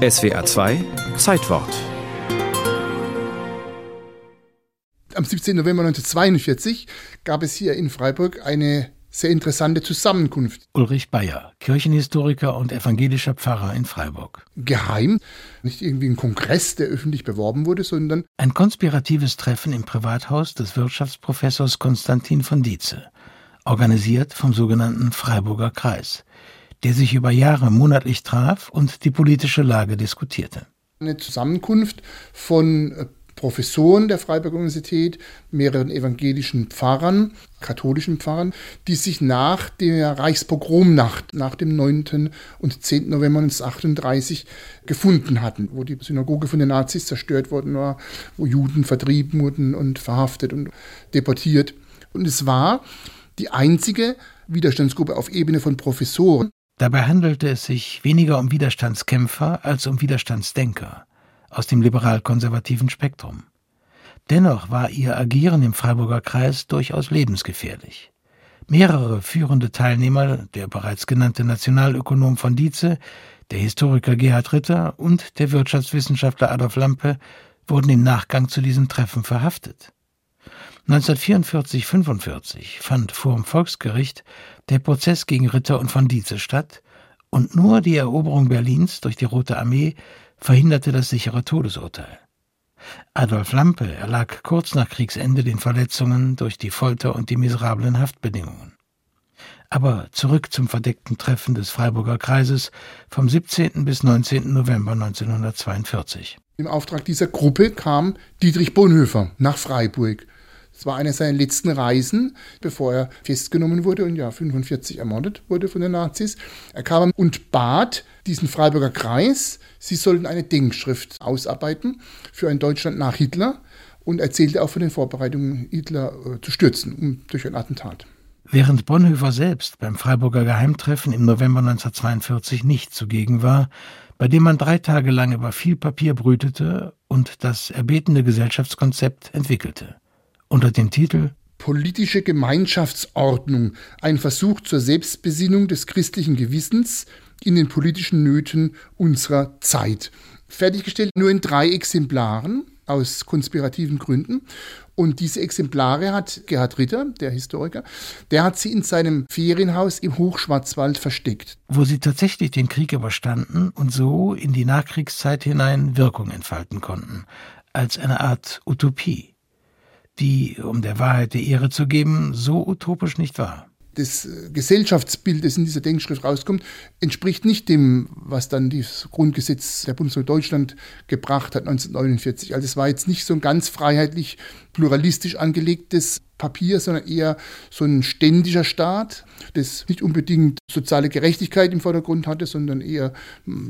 SWA 2 Zeitwort Am 17. November 1942 gab es hier in Freiburg eine sehr interessante Zusammenkunft. Ulrich Bayer, Kirchenhistoriker und evangelischer Pfarrer in Freiburg. Geheim, nicht irgendwie ein Kongress, der öffentlich beworben wurde, sondern ein konspiratives Treffen im Privathaus des Wirtschaftsprofessors Konstantin von Dietze, organisiert vom sogenannten Freiburger Kreis, der sich über Jahre monatlich traf und die politische Lage diskutierte. Eine Zusammenkunft von äh, Professoren der Freiburger Universität, mehreren evangelischen Pfarrern, katholischen Pfarrern, die sich nach der Reichspogromnacht, nach dem 9. und 10. November 1938 gefunden hatten, wo die Synagoge von den Nazis zerstört worden war, wo Juden vertrieben wurden und verhaftet und deportiert. Und es war die einzige Widerstandsgruppe auf Ebene von Professoren. Dabei handelte es sich weniger um Widerstandskämpfer als um Widerstandsdenker aus dem liberal-konservativen Spektrum. Dennoch war ihr Agieren im Freiburger Kreis durchaus lebensgefährlich. Mehrere führende Teilnehmer, der bereits genannte Nationalökonom von Dietze, der Historiker Gerhard Ritter und der Wirtschaftswissenschaftler Adolf Lampe, wurden im Nachgang zu diesem Treffen verhaftet. 1944-45 fand vor dem Volksgericht der Prozess gegen Ritter und von Dietze statt und nur die Eroberung Berlins durch die Rote Armee verhinderte das sichere Todesurteil. Adolf Lampe erlag kurz nach Kriegsende den Verletzungen durch die Folter und die miserablen Haftbedingungen. Aber zurück zum verdeckten Treffen des Freiburger Kreises vom 17. bis 19. November 1942. Im Auftrag dieser Gruppe kam Dietrich Bonhoeffer nach Freiburg. Es war eine seiner letzten Reisen, bevor er festgenommen wurde und ja 45 ermordet wurde von den Nazis. Er kam und bat diesen Freiburger Kreis, sie sollten eine Denkschrift ausarbeiten für ein Deutschland nach Hitler und erzählte auch von den Vorbereitungen, Hitler äh, zu stürzen um, durch ein Attentat. Während Bonhoeffer selbst beim Freiburger Geheimtreffen im November 1942 nicht zugegen war, bei dem man drei Tage lang über viel Papier brütete und das erbetene Gesellschaftskonzept entwickelte unter dem Titel Politische Gemeinschaftsordnung, ein Versuch zur Selbstbesinnung des christlichen Gewissens in den politischen Nöten unserer Zeit. Fertiggestellt nur in drei Exemplaren aus konspirativen Gründen. Und diese Exemplare hat Gerhard Ritter, der Historiker, der hat sie in seinem Ferienhaus im Hochschwarzwald versteckt. Wo sie tatsächlich den Krieg überstanden und so in die Nachkriegszeit hinein Wirkung entfalten konnten, als eine Art Utopie die, um der Wahrheit die Ehre zu geben, so utopisch nicht war. Das äh, Gesellschaftsbild, das in dieser Denkschrift rauskommt, entspricht nicht dem, was dann das Grundgesetz der Bundesrepublik Deutschland gebracht hat 1949. Also es war jetzt nicht so ein ganz freiheitlich, pluralistisch angelegtes Papier, sondern eher so ein ständischer Staat, das nicht unbedingt soziale Gerechtigkeit im Vordergrund hatte, sondern eher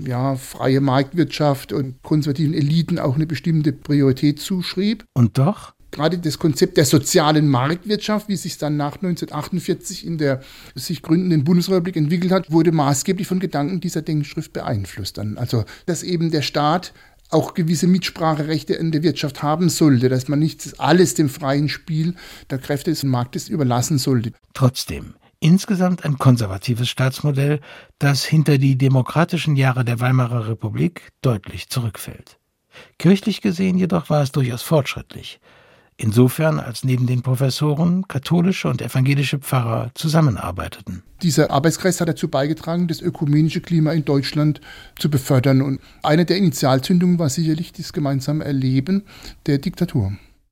ja, freie Marktwirtschaft und konservativen Eliten auch eine bestimmte Priorität zuschrieb. Und doch? Gerade das Konzept der sozialen Marktwirtschaft, wie sich dann nach 1948 in der sich gründenden Bundesrepublik entwickelt hat, wurde maßgeblich von Gedanken dieser Denkschrift beeinflusst. Dann. Also, dass eben der Staat auch gewisse Mitspracherechte in der Wirtschaft haben sollte, dass man nicht alles dem freien Spiel der Kräfte des Marktes überlassen sollte. Trotzdem, insgesamt ein konservatives Staatsmodell, das hinter die demokratischen Jahre der Weimarer Republik deutlich zurückfällt. Kirchlich gesehen jedoch war es durchaus fortschrittlich. Insofern, als neben den Professoren katholische und evangelische Pfarrer zusammenarbeiteten. Dieser Arbeitskreis hat dazu beigetragen, das ökumenische Klima in Deutschland zu befördern. Und eine der Initialzündungen war sicherlich das gemeinsame Erleben der Diktatur.